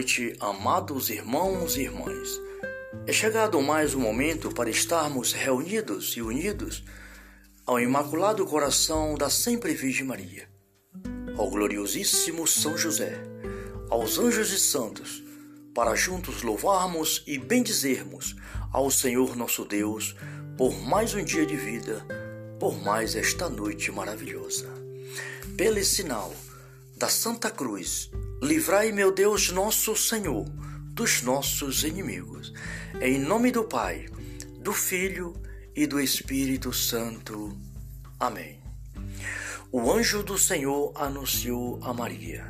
noite, amados irmãos e irmãs. É chegado mais um momento para estarmos reunidos e unidos ao Imaculado Coração da Sempre Virgem Maria, ao gloriosíssimo São José, aos anjos e santos, para juntos louvarmos e bendizermos ao Senhor nosso Deus por mais um dia de vida, por mais esta noite maravilhosa. Pelo sinal da Santa Cruz, livrai, meu Deus, nosso Senhor, dos nossos inimigos. Em nome do Pai, do Filho e do Espírito Santo. Amém. O anjo do Senhor anunciou a Maria,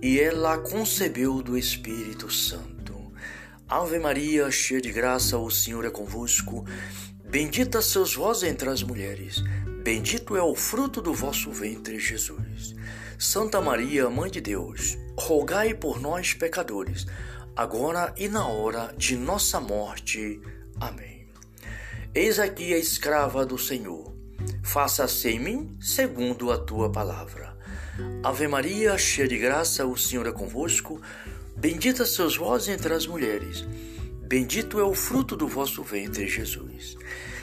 e ela concebeu do Espírito Santo. Ave Maria, cheia de graça, o Senhor é convosco. Bendita sois vós entre as mulheres, bendito é o fruto do vosso ventre, Jesus. Santa Maria, Mãe de Deus, rogai por nós, pecadores, agora e na hora de nossa morte. Amém. Eis aqui a escrava do Senhor. Faça-se em mim segundo a tua palavra. Ave Maria, cheia de graça, o Senhor é convosco. Bendita sois vós entre as mulheres. Bendito é o fruto do vosso ventre, Jesus.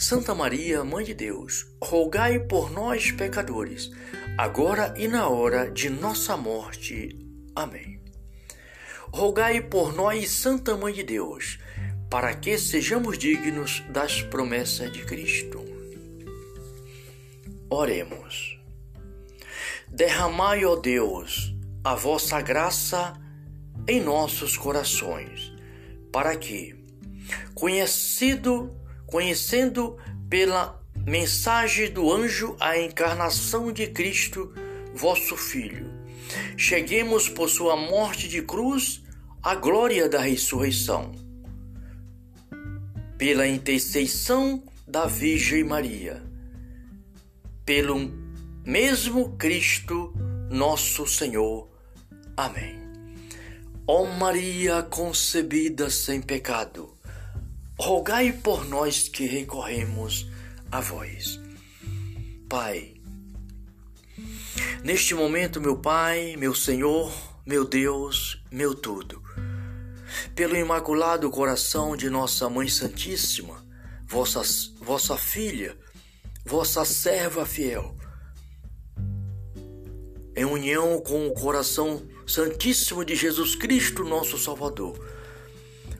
Santa Maria, Mãe de Deus, rogai por nós, pecadores, agora e na hora de nossa morte. Amém rogai por nós, Santa Mãe de Deus, para que sejamos dignos das promessas de Cristo. Oremos. Derramai, ó Deus, a vossa graça em nossos corações, para que, conhecido, conhecendo pela mensagem do anjo a encarnação de Cristo, vosso Filho, cheguemos por sua morte de cruz à glória da ressurreição. Pela intercessão da Virgem Maria, pelo mesmo Cristo, nosso Senhor. Amém. Ó Maria concebida sem pecado, rogai por nós que recorremos a vós. Pai, Neste momento, meu Pai, meu Senhor, meu Deus, meu tudo, pelo imaculado coração de nossa Mãe Santíssima, vossa, vossa filha, vossa serva fiel, em união com o coração santíssimo de Jesus Cristo, nosso Salvador,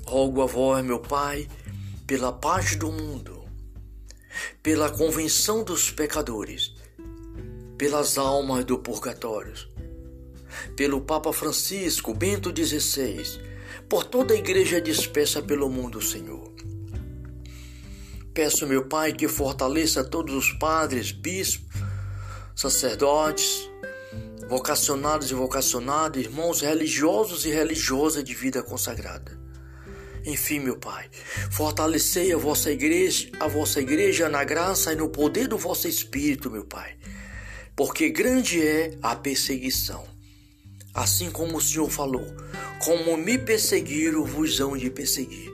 rogo a vós, meu Pai, pela paz do mundo, pela convenção dos pecadores, pelas almas do purgatório, pelo Papa Francisco, Bento XVI, por toda a igreja dispersa pelo mundo, Senhor. Peço, meu Pai, que fortaleça todos os padres, bispos, sacerdotes, vocacionados e vocacionadas, irmãos religiosos e religiosas de vida consagrada. Enfim, meu Pai, fortalecei a vossa igreja, a vossa igreja na graça e no poder do vosso Espírito, meu Pai porque grande é a perseguição. Assim como o Senhor falou: como me perseguiram, vos hão de perseguir.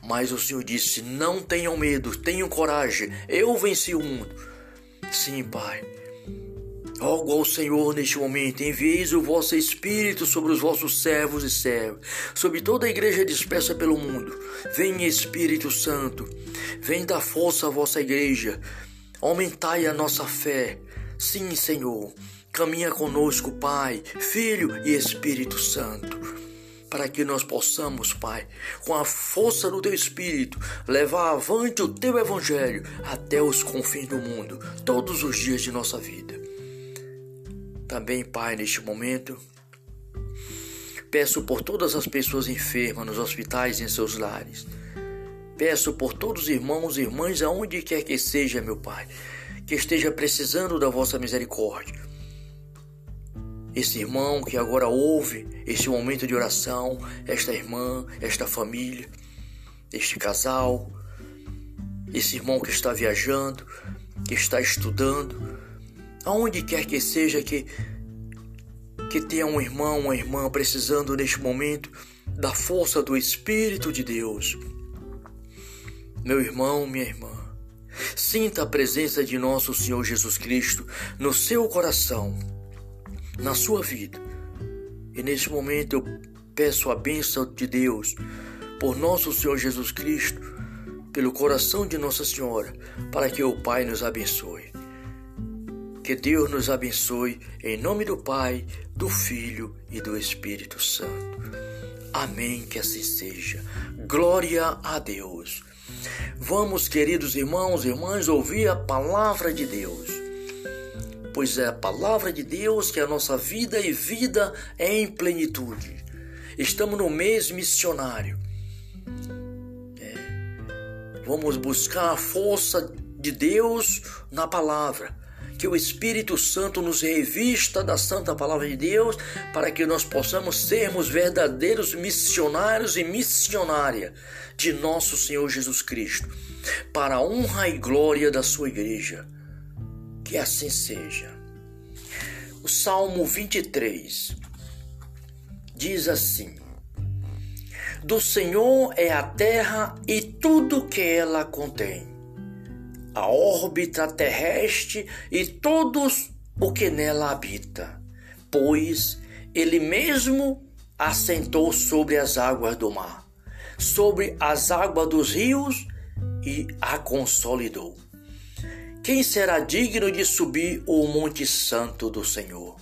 Mas o Senhor disse: Não tenham medo, tenham coragem, eu venci o mundo. Sim, Pai. Rogo ao Senhor neste momento, envieis o vosso Espírito sobre os vossos servos e servas, sobre toda a igreja dispersa pelo mundo. Venha Espírito Santo, vem dar força à vossa igreja, Aumentai a nossa fé. Sim, Senhor. Caminha conosco, Pai, Filho e Espírito Santo, para que nós possamos, Pai, com a força do Teu Espírito, levar avante o Teu Evangelho até os confins do mundo, todos os dias de nossa vida. Também, Pai, neste momento, peço por todas as pessoas enfermas nos hospitais e em seus lares Peço por todos os irmãos e irmãs, aonde quer que seja, meu Pai, que esteja precisando da vossa misericórdia. Esse irmão que agora ouve este momento de oração, esta irmã, esta família, este casal, esse irmão que está viajando, que está estudando, aonde quer que seja que que tenha um irmão, uma irmã precisando neste momento da força do Espírito de Deus. Meu irmão, minha irmã, sinta a presença de nosso Senhor Jesus Cristo no seu coração, na sua vida. E neste momento eu peço a bênção de Deus por nosso Senhor Jesus Cristo, pelo coração de Nossa Senhora, para que o Pai nos abençoe. Que Deus nos abençoe em nome do Pai, do Filho e do Espírito Santo. Amém, que assim seja. Glória a Deus. Vamos, queridos irmãos e irmãs, ouvir a palavra de Deus. Pois é a palavra de Deus que é a nossa vida e vida é em plenitude. Estamos no mês missionário. É. Vamos buscar a força de Deus na palavra que o Espírito Santo nos revista da Santa Palavra de Deus para que nós possamos sermos verdadeiros missionários e missionária de nosso Senhor Jesus Cristo, para a honra e glória da sua igreja. Que assim seja. O Salmo 23 diz assim: Do Senhor é a terra e tudo que ela contém a órbita terrestre e todos o que nela habita, pois ele mesmo assentou sobre as águas do mar, sobre as águas dos rios e a consolidou. Quem será digno de subir o monte santo do Senhor?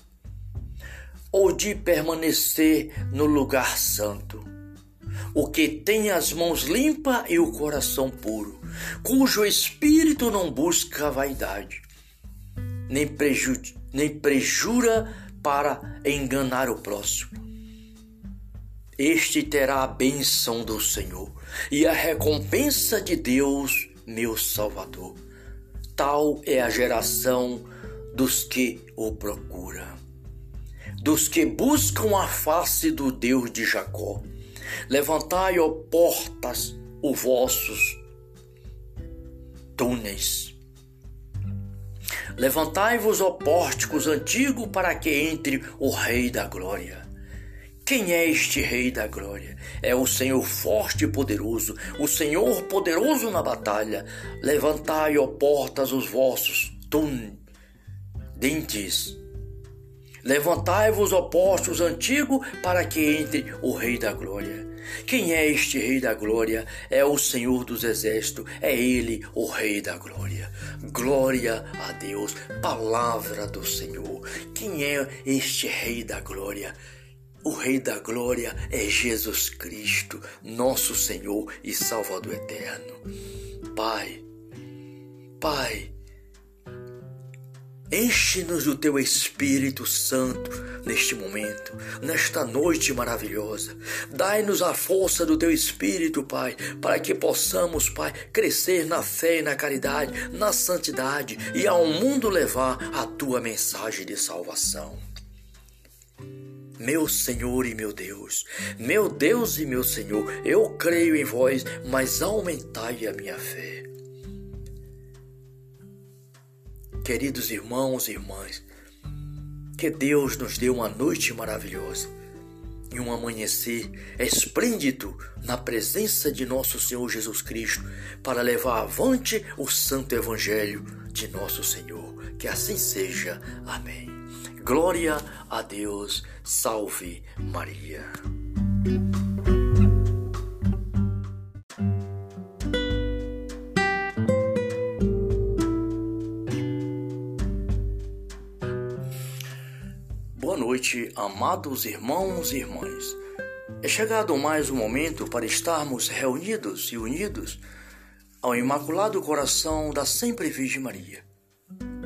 Ou de permanecer no lugar santo? O que tem as mãos limpas e o coração puro, cujo espírito não busca vaidade, nem, preju nem prejura para enganar o próximo. Este terá a bênção do Senhor e a recompensa de Deus, meu Salvador. Tal é a geração dos que o procuram, dos que buscam a face do Deus de Jacó. Levantai, ó portas, os vossos túneis. Levantai-vos, ó pórticos antigos, para que entre o Rei da Glória. Quem é este Rei da Glória? É o Senhor forte e poderoso, o Senhor poderoso na batalha. Levantai, ó portas, os vossos dentes. Levantai-vos, ó postos antigos, para que entre o Rei da Glória. Quem é este Rei da Glória? É o Senhor dos Exércitos, é Ele, o Rei da Glória. Glória a Deus, palavra do Senhor. Quem é este Rei da Glória? O Rei da Glória é Jesus Cristo, nosso Senhor e Salvador eterno. Pai, Pai, Enche-nos do teu Espírito Santo neste momento, nesta noite maravilhosa. Dai-nos a força do teu Espírito, Pai, para que possamos, Pai, crescer na fé e na caridade, na santidade e ao mundo levar a tua mensagem de salvação. Meu Senhor e meu Deus, meu Deus e meu Senhor, eu creio em vós, mas aumentai a minha fé. Queridos irmãos e irmãs, que Deus nos dê uma noite maravilhosa e um amanhecer esplêndido na presença de nosso Senhor Jesus Cristo para levar avante o santo evangelho de nosso Senhor. Que assim seja. Amém. Glória a Deus. Salve Maria. Noite, amados irmãos e irmãs. É chegado mais um momento para estarmos reunidos e unidos ao Imaculado Coração da Sempre Virgem Maria,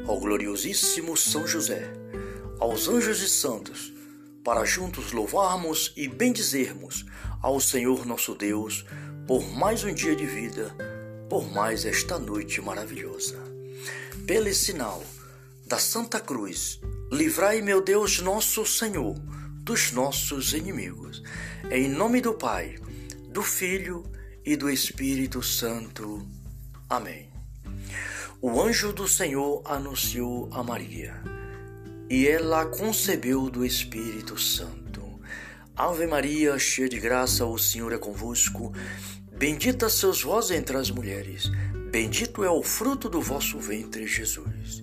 ao gloriosíssimo São José, aos anjos e santos, para juntos louvarmos e bendizermos ao Senhor nosso Deus por mais um dia de vida, por mais esta noite maravilhosa. Pelo sinal da Santa Cruz, Livrai, meu Deus, nosso Senhor, dos nossos inimigos. Em nome do Pai, do Filho e do Espírito Santo. Amém. O anjo do Senhor anunciou a Maria, e ela concebeu do Espírito Santo. Ave Maria, cheia de graça, o Senhor é convosco. Bendita sois vós entre as mulheres, bendito é o fruto do vosso ventre, Jesus.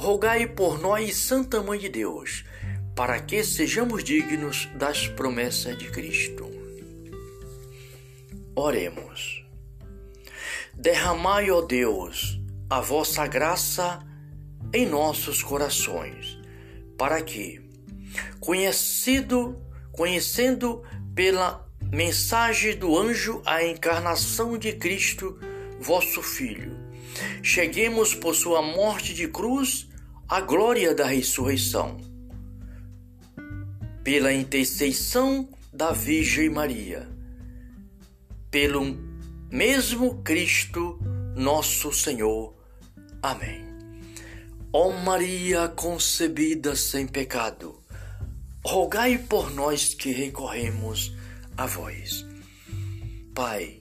Rogai por nós, Santa Mãe de Deus, para que sejamos dignos das promessas de Cristo. Oremos. Derramai, ó Deus, a vossa graça em nossos corações, para que, conhecido, conhecendo pela mensagem do anjo a encarnação de Cristo, vosso Filho, cheguemos por sua morte de cruz à glória da ressurreição. Pela intercessão da Virgem Maria, pelo mesmo Cristo, nosso Senhor. Amém. Ó Maria concebida sem pecado, rogai por nós que recorremos a vós. Pai,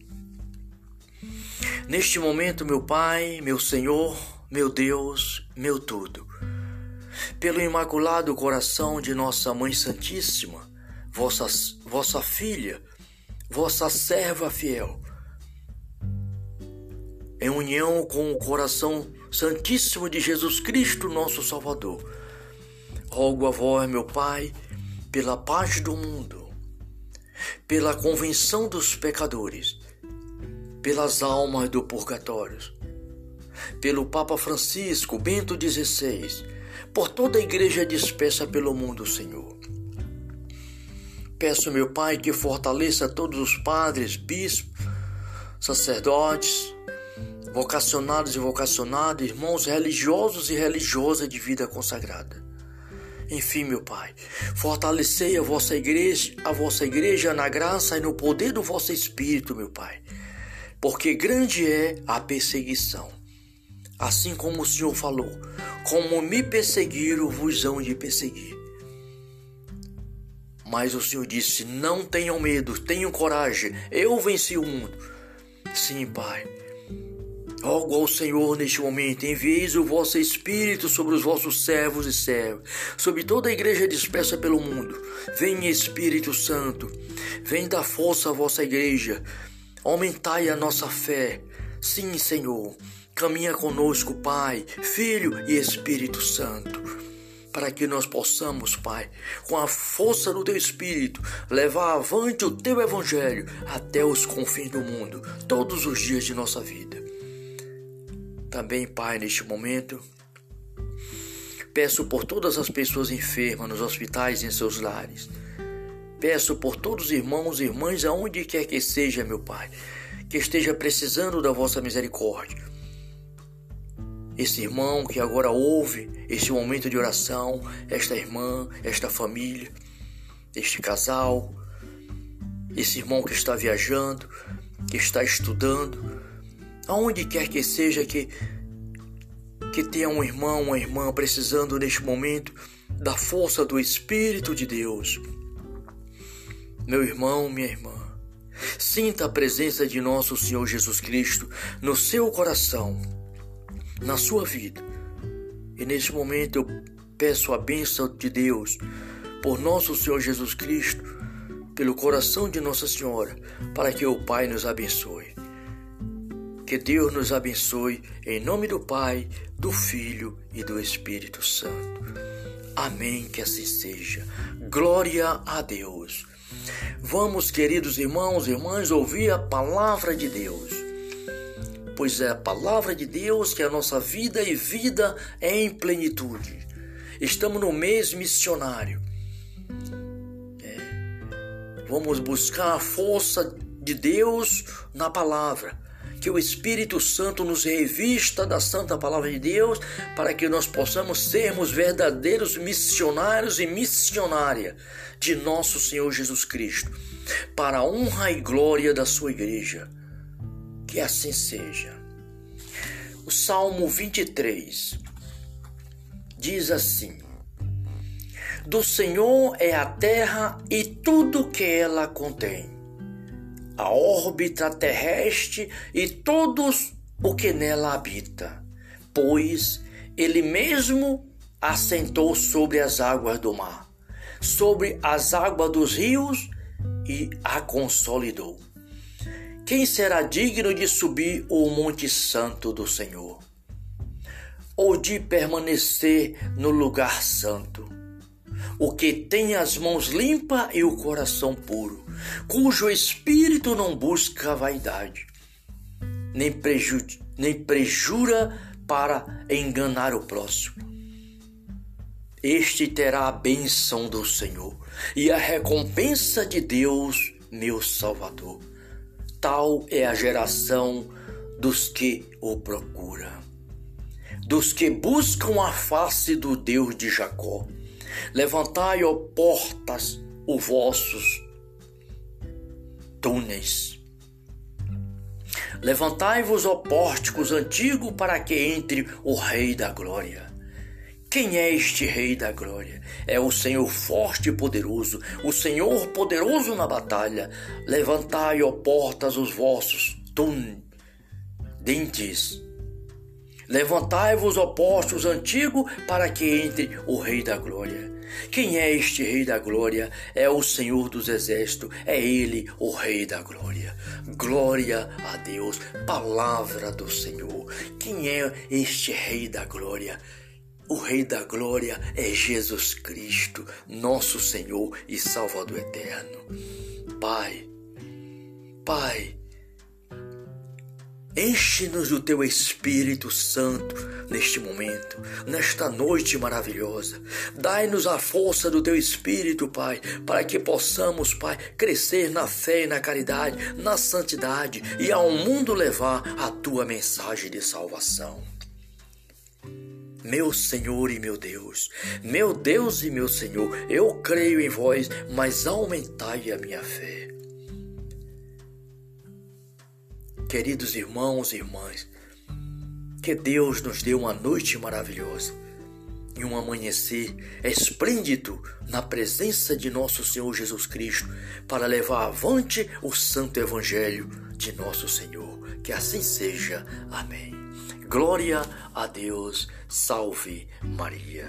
neste momento, meu Pai, meu Senhor, meu Deus, meu tudo, pelo imaculado coração de nossa Mãe Santíssima, vossa, vossa filha, vossa serva fiel, em união com o coração Santíssimo de Jesus Cristo, nosso Salvador. Rogo a vós, meu Pai, pela paz do mundo, pela convenção dos pecadores, pelas almas do purgatório, pelo Papa Francisco, Bento XVI, por toda a igreja dispersa pelo mundo, Senhor. Peço, meu Pai, que fortaleça todos os padres, bispos, sacerdotes, vocacionados e vocacionadas, irmãos religiosos e religiosas de vida consagrada. Enfim, meu Pai, fortalecei a vossa igreja, a vossa igreja na graça e no poder do vosso Espírito, meu Pai, porque grande é a perseguição. Assim como o Senhor falou, como me perseguiram, vos hão de perseguir. Mas o Senhor disse: Não tenham medo, tenham coragem, eu venci o mundo. Sim, Pai, Rogo ao Senhor neste momento, envieis o vosso Espírito sobre os vossos servos e servas, sobre toda a igreja dispersa pelo mundo. Venha Espírito Santo, vem dar força à vossa igreja, aumentai a nossa fé. Sim, Senhor, caminha conosco, Pai, Filho e Espírito Santo para que nós possamos, Pai, com a força do Teu Espírito, levar avante o Teu Evangelho até os confins do mundo, todos os dias de nossa vida. Também, Pai, neste momento, peço por todas as pessoas enfermas nos hospitais e em seus lares. Peço por todos os irmãos e irmãs, aonde quer que seja, meu Pai, que esteja precisando da vossa misericórdia. Esse irmão que agora ouve este momento de oração, esta irmã, esta família, este casal, esse irmão que está viajando, que está estudando, aonde quer que seja que que tenha um irmão, uma irmã precisando neste momento da força do Espírito de Deus. Meu irmão, minha irmã, sinta a presença de nosso Senhor Jesus Cristo no seu coração, na sua vida. E neste momento eu peço a bênção de Deus por nosso Senhor Jesus Cristo, pelo coração de Nossa Senhora, para que o Pai nos abençoe. Que Deus nos abençoe em nome do Pai, do Filho e do Espírito Santo. Amém, que assim seja. Glória a Deus. Vamos, queridos irmãos e irmãs, ouvir a palavra de Deus. Pois é a palavra de Deus que é a nossa vida e vida é em plenitude. Estamos no mês missionário. É. Vamos buscar a força de Deus na palavra que o Espírito Santo nos revista da Santa Palavra de Deus para que nós possamos sermos verdadeiros missionários e missionária de nosso Senhor Jesus Cristo, para a honra e glória da sua igreja. Que assim seja. O Salmo 23 diz assim: Do Senhor é a terra e tudo que ela contém a órbita terrestre e todos o que nela habita, pois ele mesmo assentou sobre as águas do mar, sobre as águas dos rios e a consolidou. Quem será digno de subir o monte santo do Senhor? Ou de permanecer no lugar santo? O que tem as mãos limpas e o coração puro, cujo espírito não busca vaidade, nem, preju nem prejura para enganar o próximo. Este terá a bênção do Senhor e a recompensa de Deus, meu Salvador. Tal é a geração dos que o procuram, dos que buscam a face do Deus de Jacó. Levantai, ó portas, os vossos túneis. Levantai-vos, ó pórticos antigos, para que entre o Rei da Glória. Quem é este Rei da Glória? É o Senhor forte e poderoso, o Senhor poderoso na batalha. Levantai, ó portas, os vossos túneis, dentes. Levantai-vos, ó postos antigos, para que entre o Rei da Glória. Quem é este Rei da Glória? É o Senhor dos Exércitos, é Ele, o Rei da Glória. Glória a Deus, palavra do Senhor. Quem é este Rei da Glória? O Rei da Glória é Jesus Cristo, nosso Senhor e Salvador eterno. Pai, Pai, Enche-nos do teu Espírito Santo neste momento, nesta noite maravilhosa. Dai-nos a força do teu Espírito, Pai, para que possamos, Pai, crescer na fé e na caridade, na santidade e ao mundo levar a tua mensagem de salvação. Meu Senhor e meu Deus, meu Deus e meu Senhor, eu creio em vós, mas aumentai a minha fé. Queridos irmãos e irmãs, que Deus nos dê uma noite maravilhosa e um amanhecer esplêndido na presença de nosso Senhor Jesus Cristo para levar avante o santo evangelho de nosso Senhor. Que assim seja. Amém. Glória a Deus. Salve Maria.